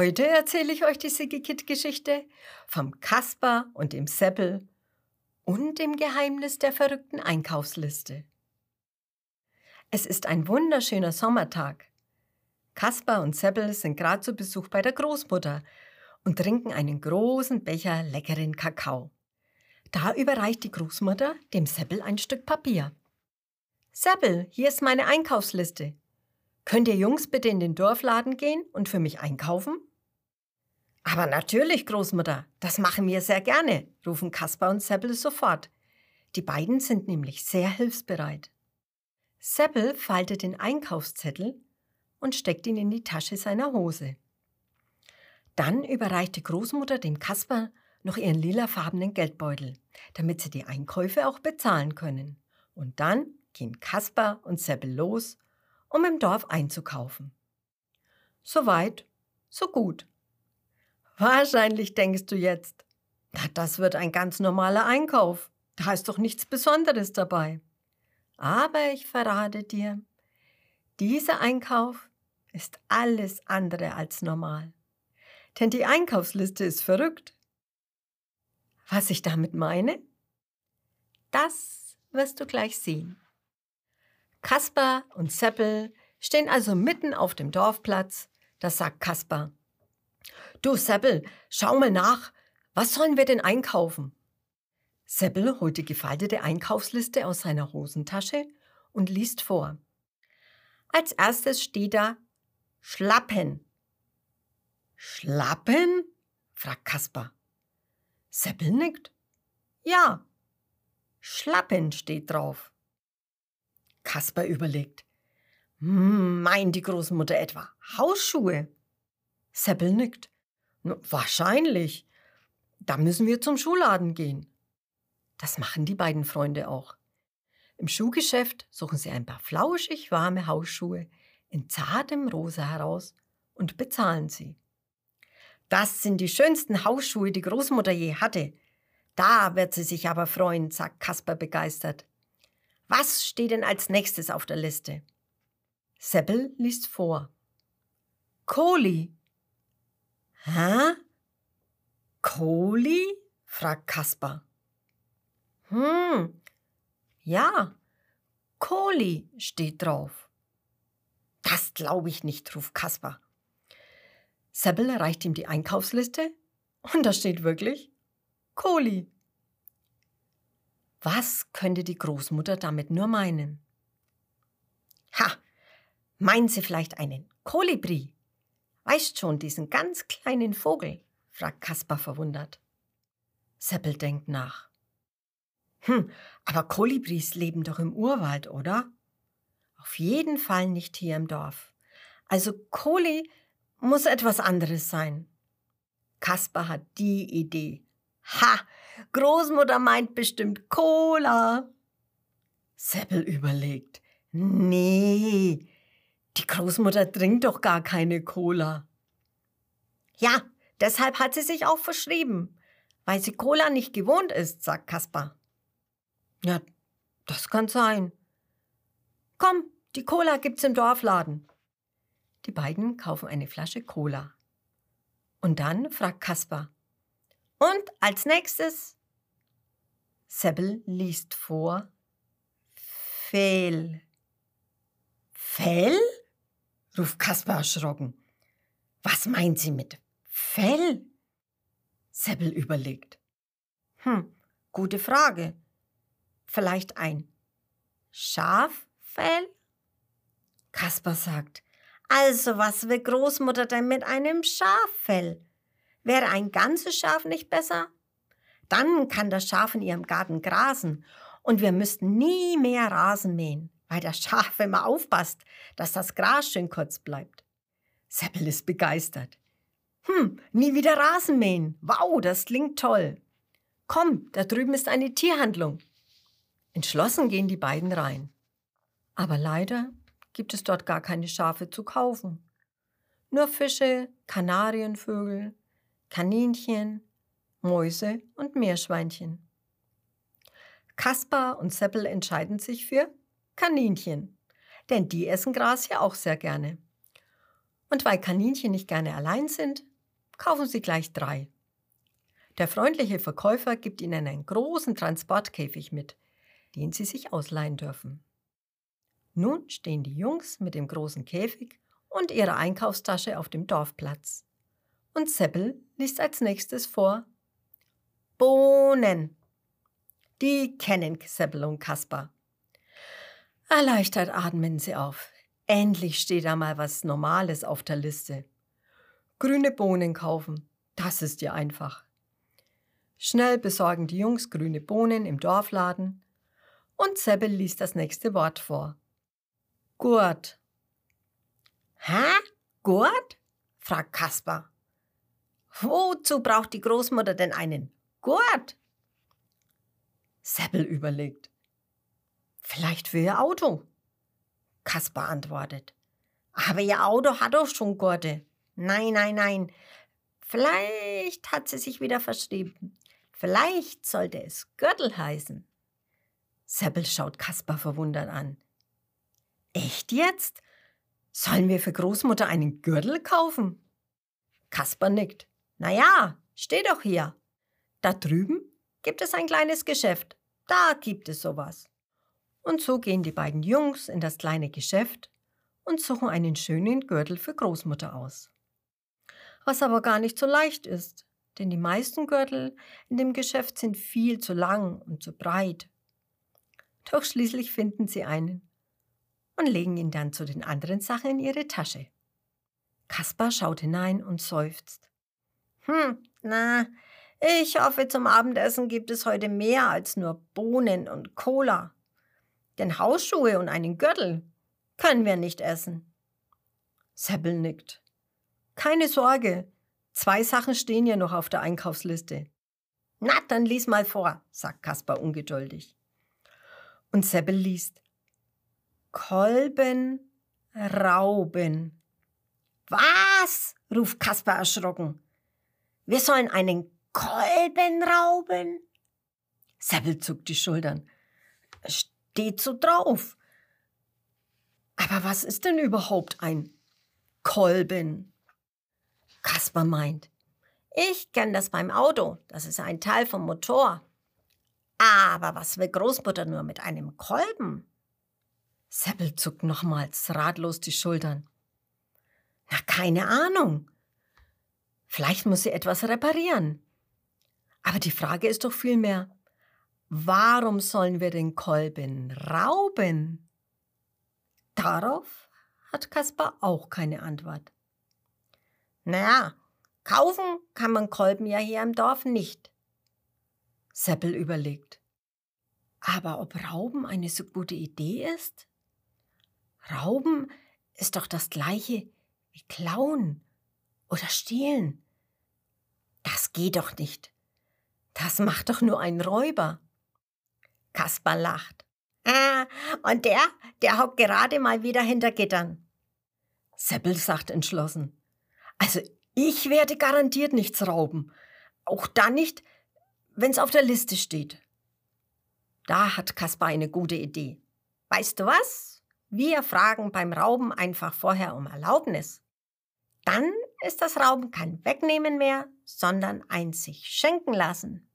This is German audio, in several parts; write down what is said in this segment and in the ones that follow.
Heute erzähle ich euch die Siggi-Kid-Geschichte vom Kasper und dem Seppel und dem Geheimnis der verrückten Einkaufsliste. Es ist ein wunderschöner Sommertag. Kaspar und Seppel sind gerade zu Besuch bei der Großmutter und trinken einen großen Becher leckeren Kakao. Da überreicht die Großmutter dem Seppel ein Stück Papier. Seppel, hier ist meine Einkaufsliste. Könnt ihr Jungs bitte in den Dorfladen gehen und für mich einkaufen? Aber natürlich, Großmutter, das machen wir sehr gerne, rufen Kaspar und Seppel sofort. Die beiden sind nämlich sehr hilfsbereit. Seppel faltet den Einkaufszettel und steckt ihn in die Tasche seiner Hose. Dann überreicht die Großmutter dem Kasper noch ihren lilafarbenen Geldbeutel, damit sie die Einkäufe auch bezahlen können. Und dann gehen Kasper und Seppel los, um im Dorf einzukaufen. So weit, so gut. Wahrscheinlich denkst du jetzt, na, das wird ein ganz normaler Einkauf. Da ist doch nichts Besonderes dabei. Aber ich verrate dir, dieser Einkauf ist alles andere als normal. Denn die Einkaufsliste ist verrückt. Was ich damit meine? Das wirst du gleich sehen. Kaspar und Seppel stehen also mitten auf dem Dorfplatz. Da sagt Kaspar. Du Seppel, schau mal nach. Was sollen wir denn einkaufen? Seppel holt die gefaltete Einkaufsliste aus seiner Hosentasche und liest vor. Als erstes steht da Schlappen. Schlappen? fragt Kaspar. Seppel nickt. Ja, Schlappen steht drauf. Kaspar überlegt. Hm, meint die Großmutter etwa Hausschuhe? Seppel nickt. Wahrscheinlich. Da müssen wir zum Schuhladen gehen. Das machen die beiden Freunde auch. Im Schuhgeschäft suchen sie ein paar flauschig warme Hausschuhe in zartem Rosa heraus und bezahlen sie. Das sind die schönsten Hausschuhe, die Großmutter je hatte. Da wird sie sich aber freuen, sagt Kasper begeistert. Was steht denn als nächstes auf der Liste? Seppel liest vor. Kohli. Hä? Kohli? fragt Kasper. Hm, ja, Kohli steht drauf. Das glaube ich nicht, ruft Kaspar. Seppel reicht ihm die Einkaufsliste und da steht wirklich Kohli. Was könnte die Großmutter damit nur meinen? Ha, meinen sie vielleicht einen Kolibri? Weißt schon, diesen ganz kleinen Vogel? fragt Kaspar verwundert. Seppel denkt nach. Hm, aber Kolibris leben doch im Urwald, oder? Auf jeden Fall nicht hier im Dorf. Also Koli muss etwas anderes sein. Kasper hat die Idee. Ha! Großmutter meint bestimmt Cola. Seppel überlegt. Nee, die Großmutter trinkt doch gar keine Cola. Ja, deshalb hat sie sich auch verschrieben, weil sie Cola nicht gewohnt ist, sagt Kaspar. Ja, das kann sein. Komm, die Cola gibt's im Dorfladen. Die beiden kaufen eine Flasche Cola. Und dann fragt Kaspar. Und als nächstes? Seppel liest vor. Fehl. Fell? Ruft Kaspar erschrocken. Was meint sie mit Fell? Seppel überlegt. Hm, gute Frage. Vielleicht ein Schaffell? Kaspar sagt, also was will Großmutter denn mit einem Schaffell? Wäre ein ganzes Schaf nicht besser? Dann kann das Schaf in ihrem Garten grasen und wir müssten nie mehr Rasen mähen, weil das Schaf immer aufpasst, dass das Gras schön kurz bleibt. Seppel ist begeistert. Hm, nie wieder Rasen mähen. Wow, das klingt toll. Komm, da drüben ist eine Tierhandlung. Entschlossen gehen die beiden rein. Aber leider gibt es dort gar keine Schafe zu kaufen. Nur Fische, Kanarienvögel, Kaninchen, Mäuse und Meerschweinchen. Kaspar und Seppel entscheiden sich für Kaninchen, denn die essen Gras ja auch sehr gerne. Und weil Kaninchen nicht gerne allein sind, kaufen Sie gleich drei. Der freundliche Verkäufer gibt Ihnen einen großen Transportkäfig mit, den Sie sich ausleihen dürfen. Nun stehen die Jungs mit dem großen Käfig und ihrer Einkaufstasche auf dem Dorfplatz. Und Seppel liest als nächstes vor Bohnen. Die kennen Seppel und Kaspar. Erleichtert atmen sie auf. Endlich steht da mal was Normales auf der Liste. Grüne Bohnen kaufen, das ist ja einfach. Schnell besorgen die Jungs grüne Bohnen im Dorfladen und Seppel liest das nächste Wort vor. Gurt. Hä? Gurt? fragt Kaspar. Wozu braucht die Großmutter denn einen Gurt? Seppel überlegt. Vielleicht für ihr Auto. Kaspar antwortet. Aber ihr Auto hat doch schon Gurte. Nein, nein, nein. Vielleicht hat sie sich wieder verschrieben. Vielleicht sollte es Gürtel heißen. Seppel schaut Kaspar verwundert an. Echt jetzt? Sollen wir für Großmutter einen Gürtel kaufen? Kaspar nickt. Na ja, steh doch hier. Da drüben gibt es ein kleines Geschäft. Da gibt es sowas. Und so gehen die beiden Jungs in das kleine Geschäft und suchen einen schönen Gürtel für Großmutter aus. Was aber gar nicht so leicht ist, denn die meisten Gürtel in dem Geschäft sind viel zu lang und zu breit. Doch schließlich finden sie einen und legen ihn dann zu den anderen Sachen in ihre Tasche. Kaspar schaut hinein und seufzt. Hm, na, ich hoffe, zum Abendessen gibt es heute mehr als nur Bohnen und Cola. Denn Hausschuhe und einen Gürtel können wir nicht essen. Seppel nickt. Keine Sorge, zwei Sachen stehen ja noch auf der Einkaufsliste. Na, dann lies mal vor, sagt Kaspar ungeduldig. Und Seppel liest Kolben, Rauben. Was? ruft Kaspar erschrocken. Wir sollen einen Kolben rauben? Seppel zuckt die Schultern. Steht so drauf. Aber was ist denn überhaupt ein Kolben? Kaspar meint, ich kenne das beim Auto, das ist ein Teil vom Motor. Aber was will Großmutter nur mit einem Kolben? Seppel zuckt nochmals ratlos die Schultern. Na, keine Ahnung. Vielleicht muss sie etwas reparieren. Aber die Frage ist doch vielmehr, warum sollen wir den Kolben rauben? Darauf hat Kaspar auch keine Antwort. Naja, kaufen kann man Kolben ja hier im Dorf nicht. Seppel überlegt. Aber ob Rauben eine so gute Idee ist? Rauben ist doch das gleiche wie klauen oder stehlen. Das geht doch nicht. Das macht doch nur ein Räuber. Kaspar lacht. Ah, und der, der hockt gerade mal wieder hinter Gittern. Seppel sagt entschlossen. Also ich werde garantiert nichts rauben. Auch dann nicht, wenn's auf der Liste steht. Da hat Kaspar eine gute Idee. Weißt du was? Wir fragen beim Rauben einfach vorher um Erlaubnis. Dann ist das Rauben kein Wegnehmen mehr, sondern ein sich schenken lassen.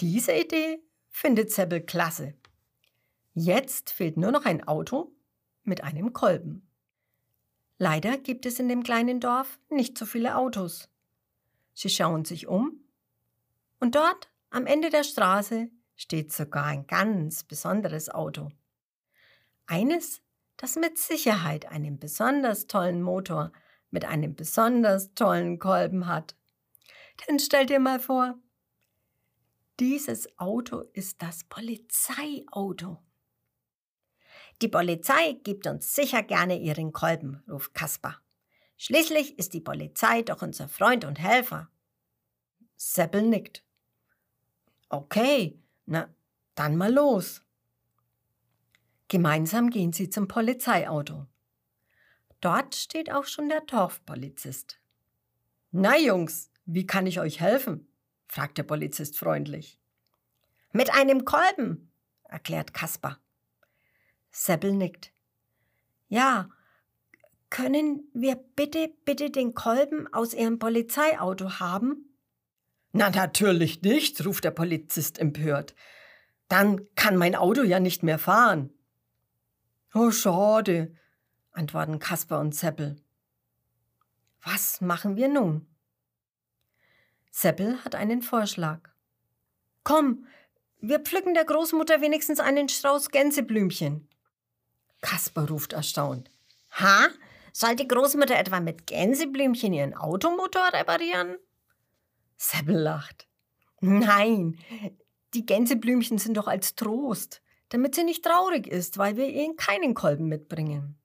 Diese Idee findet Seppel klasse. Jetzt fehlt nur noch ein Auto mit einem Kolben. Leider gibt es in dem kleinen Dorf nicht so viele Autos. Sie schauen sich um und dort am Ende der Straße steht sogar ein ganz besonderes Auto. Eines, das mit Sicherheit einen besonders tollen Motor mit einem besonders tollen Kolben hat. Denn stell dir mal vor, dieses Auto ist das Polizeiauto. Die Polizei gibt uns sicher gerne ihren Kolben, ruft Kaspar. Schließlich ist die Polizei doch unser Freund und Helfer. Seppel nickt. Okay, na, dann mal los. Gemeinsam gehen sie zum Polizeiauto. Dort steht auch schon der Dorfpolizist. Na Jungs, wie kann ich euch helfen? Fragt der Polizist freundlich. Mit einem Kolben, erklärt Kaspar. Seppel nickt. Ja, können wir bitte, bitte den Kolben aus Ihrem Polizeiauto haben? Na natürlich nicht, ruft der Polizist empört. Dann kann mein Auto ja nicht mehr fahren. Oh, schade, antworten Kasper und Seppel. Was machen wir nun? Seppel hat einen Vorschlag. Komm, wir pflücken der Großmutter wenigstens einen Strauß Gänseblümchen. Kasper ruft erstaunt. Ha? Soll die Großmutter etwa mit Gänseblümchen ihren Automotor reparieren? Seppel lacht. Nein, die Gänseblümchen sind doch als Trost, damit sie nicht traurig ist, weil wir ihr keinen Kolben mitbringen.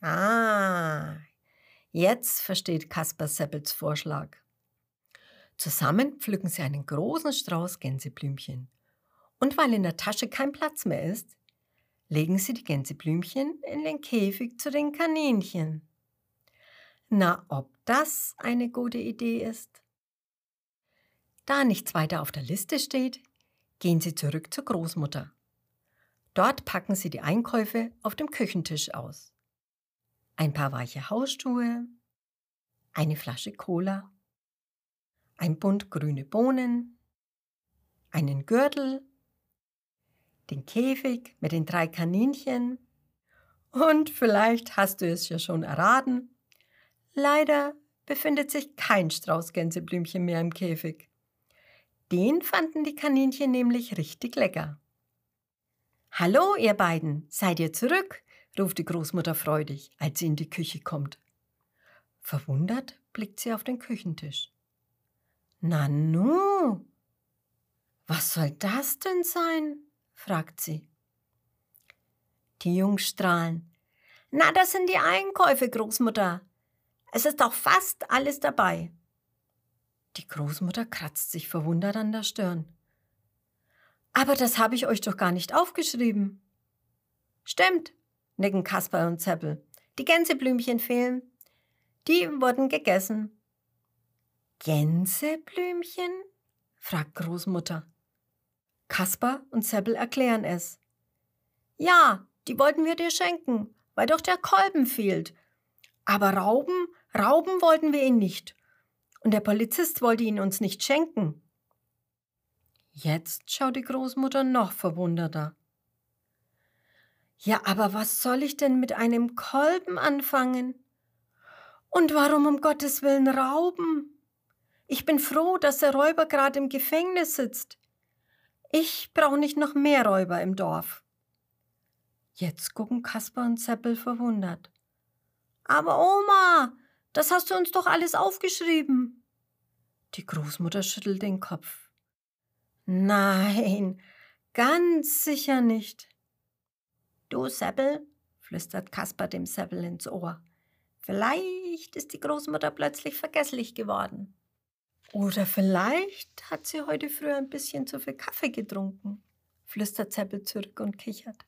Ah, jetzt versteht Kasper Seppels Vorschlag. Zusammen pflücken sie einen großen Strauß Gänseblümchen. Und weil in der Tasche kein Platz mehr ist, legen sie die Gänseblümchen in den Käfig zu den Kaninchen. Na, ob das eine gute Idee ist? Da nichts weiter auf der Liste steht, gehen sie zurück zur Großmutter. Dort packen sie die Einkäufe auf dem Küchentisch aus. Ein paar weiche Hausschuhe, eine Flasche Cola ein Bund grüne Bohnen, einen Gürtel, den Käfig mit den drei Kaninchen und vielleicht hast du es ja schon erraten, leider befindet sich kein Strauß Gänseblümchen mehr im Käfig. Den fanden die Kaninchen nämlich richtig lecker. Hallo, ihr beiden, seid ihr zurück? ruft die Großmutter freudig, als sie in die Küche kommt. Verwundert blickt sie auf den Küchentisch. Nanu, was soll das denn sein? fragt sie. Die Jungs strahlen. Na, das sind die Einkäufe, Großmutter. Es ist doch fast alles dabei. Die Großmutter kratzt sich verwundert an der Stirn. Aber das habe ich euch doch gar nicht aufgeschrieben. Stimmt, nicken Kasper und Zeppel. Die Gänseblümchen fehlen. Die wurden gegessen. Gänseblümchen? fragt Großmutter. Kasper und Seppel erklären es. Ja, die wollten wir dir schenken, weil doch der Kolben fehlt. Aber rauben, rauben wollten wir ihn nicht. Und der Polizist wollte ihn uns nicht schenken. Jetzt schaut die Großmutter noch verwunderter. Ja, aber was soll ich denn mit einem Kolben anfangen? Und warum um Gottes willen rauben? Ich bin froh, dass der Räuber gerade im Gefängnis sitzt. Ich brauche nicht noch mehr Räuber im Dorf. Jetzt gucken Kasper und Zeppel verwundert. Aber Oma, das hast du uns doch alles aufgeschrieben. Die Großmutter schüttelt den Kopf. Nein, ganz sicher nicht. Du, Seppel, flüstert Kasper dem Seppel ins Ohr. Vielleicht ist die Großmutter plötzlich vergesslich geworden. Oder vielleicht hat sie heute früh ein bisschen zu viel Kaffee getrunken, flüstert Zeppel zurück und kichert.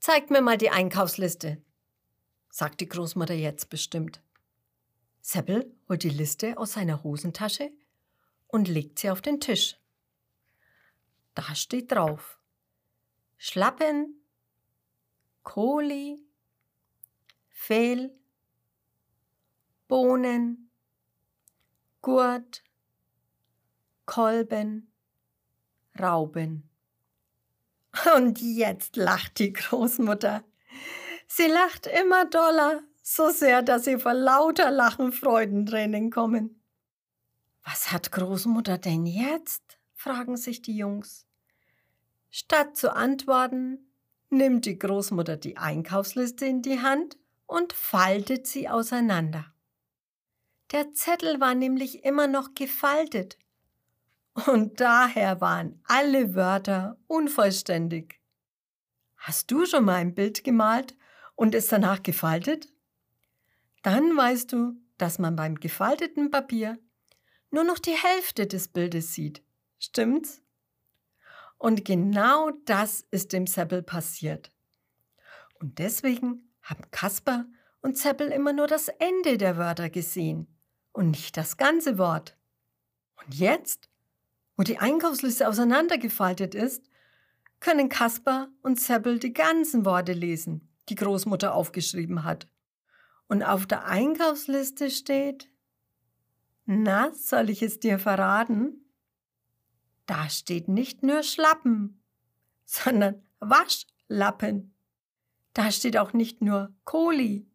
Zeigt mir mal die Einkaufsliste, sagt die Großmutter jetzt bestimmt. Seppel holt die Liste aus seiner Hosentasche und legt sie auf den Tisch. Da steht drauf Schlappen, Kohli, Fehl, Bohnen, Gurt, Kolben, Rauben. Und jetzt lacht die Großmutter. Sie lacht immer doller, so sehr, dass sie vor lauter Lachen Freudentränen kommen. Was hat Großmutter denn jetzt? fragen sich die Jungs. Statt zu antworten, nimmt die Großmutter die Einkaufsliste in die Hand und faltet sie auseinander. Der Zettel war nämlich immer noch gefaltet. Und daher waren alle Wörter unvollständig. Hast du schon mal ein Bild gemalt und es danach gefaltet? Dann weißt du, dass man beim gefalteten Papier nur noch die Hälfte des Bildes sieht. Stimmt's? Und genau das ist dem Seppel passiert. Und deswegen haben Kasper und Seppel immer nur das Ende der Wörter gesehen und nicht das ganze Wort. Und jetzt, wo die Einkaufsliste auseinandergefaltet ist, können Kaspar und Seppel die ganzen Worte lesen, die Großmutter aufgeschrieben hat. und auf der Einkaufsliste steht, na, soll ich es dir verraten? Da steht nicht nur Schlappen, sondern Waschlappen. Da steht auch nicht nur Kohli,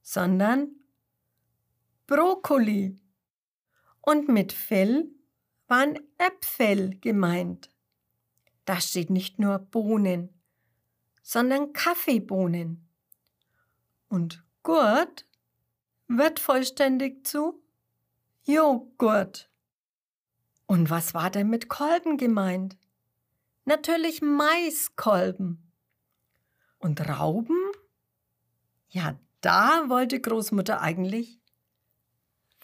sondern Brokkoli. Und mit Fell waren Äpfel gemeint. Da steht nicht nur Bohnen, sondern Kaffeebohnen. Und Gurt wird vollständig zu Joghurt. Und was war denn mit Kolben gemeint? Natürlich Maiskolben. Und Rauben? Ja, da wollte Großmutter eigentlich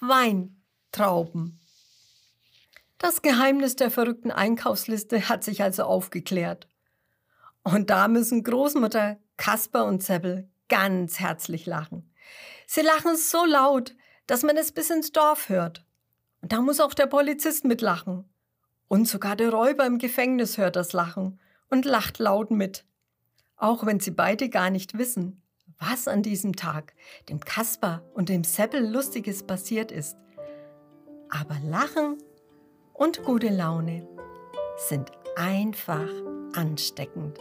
Weintrauben. Das Geheimnis der verrückten Einkaufsliste hat sich also aufgeklärt. Und da müssen Großmutter, Kasper und Zeppel ganz herzlich lachen. Sie lachen so laut, dass man es bis ins Dorf hört. Und da muss auch der Polizist mitlachen. Und sogar der Räuber im Gefängnis hört das Lachen und lacht laut mit. Auch wenn sie beide gar nicht wissen, was an diesem Tag dem Kasper und dem Seppel Lustiges passiert ist. Aber Lachen und gute Laune sind einfach ansteckend.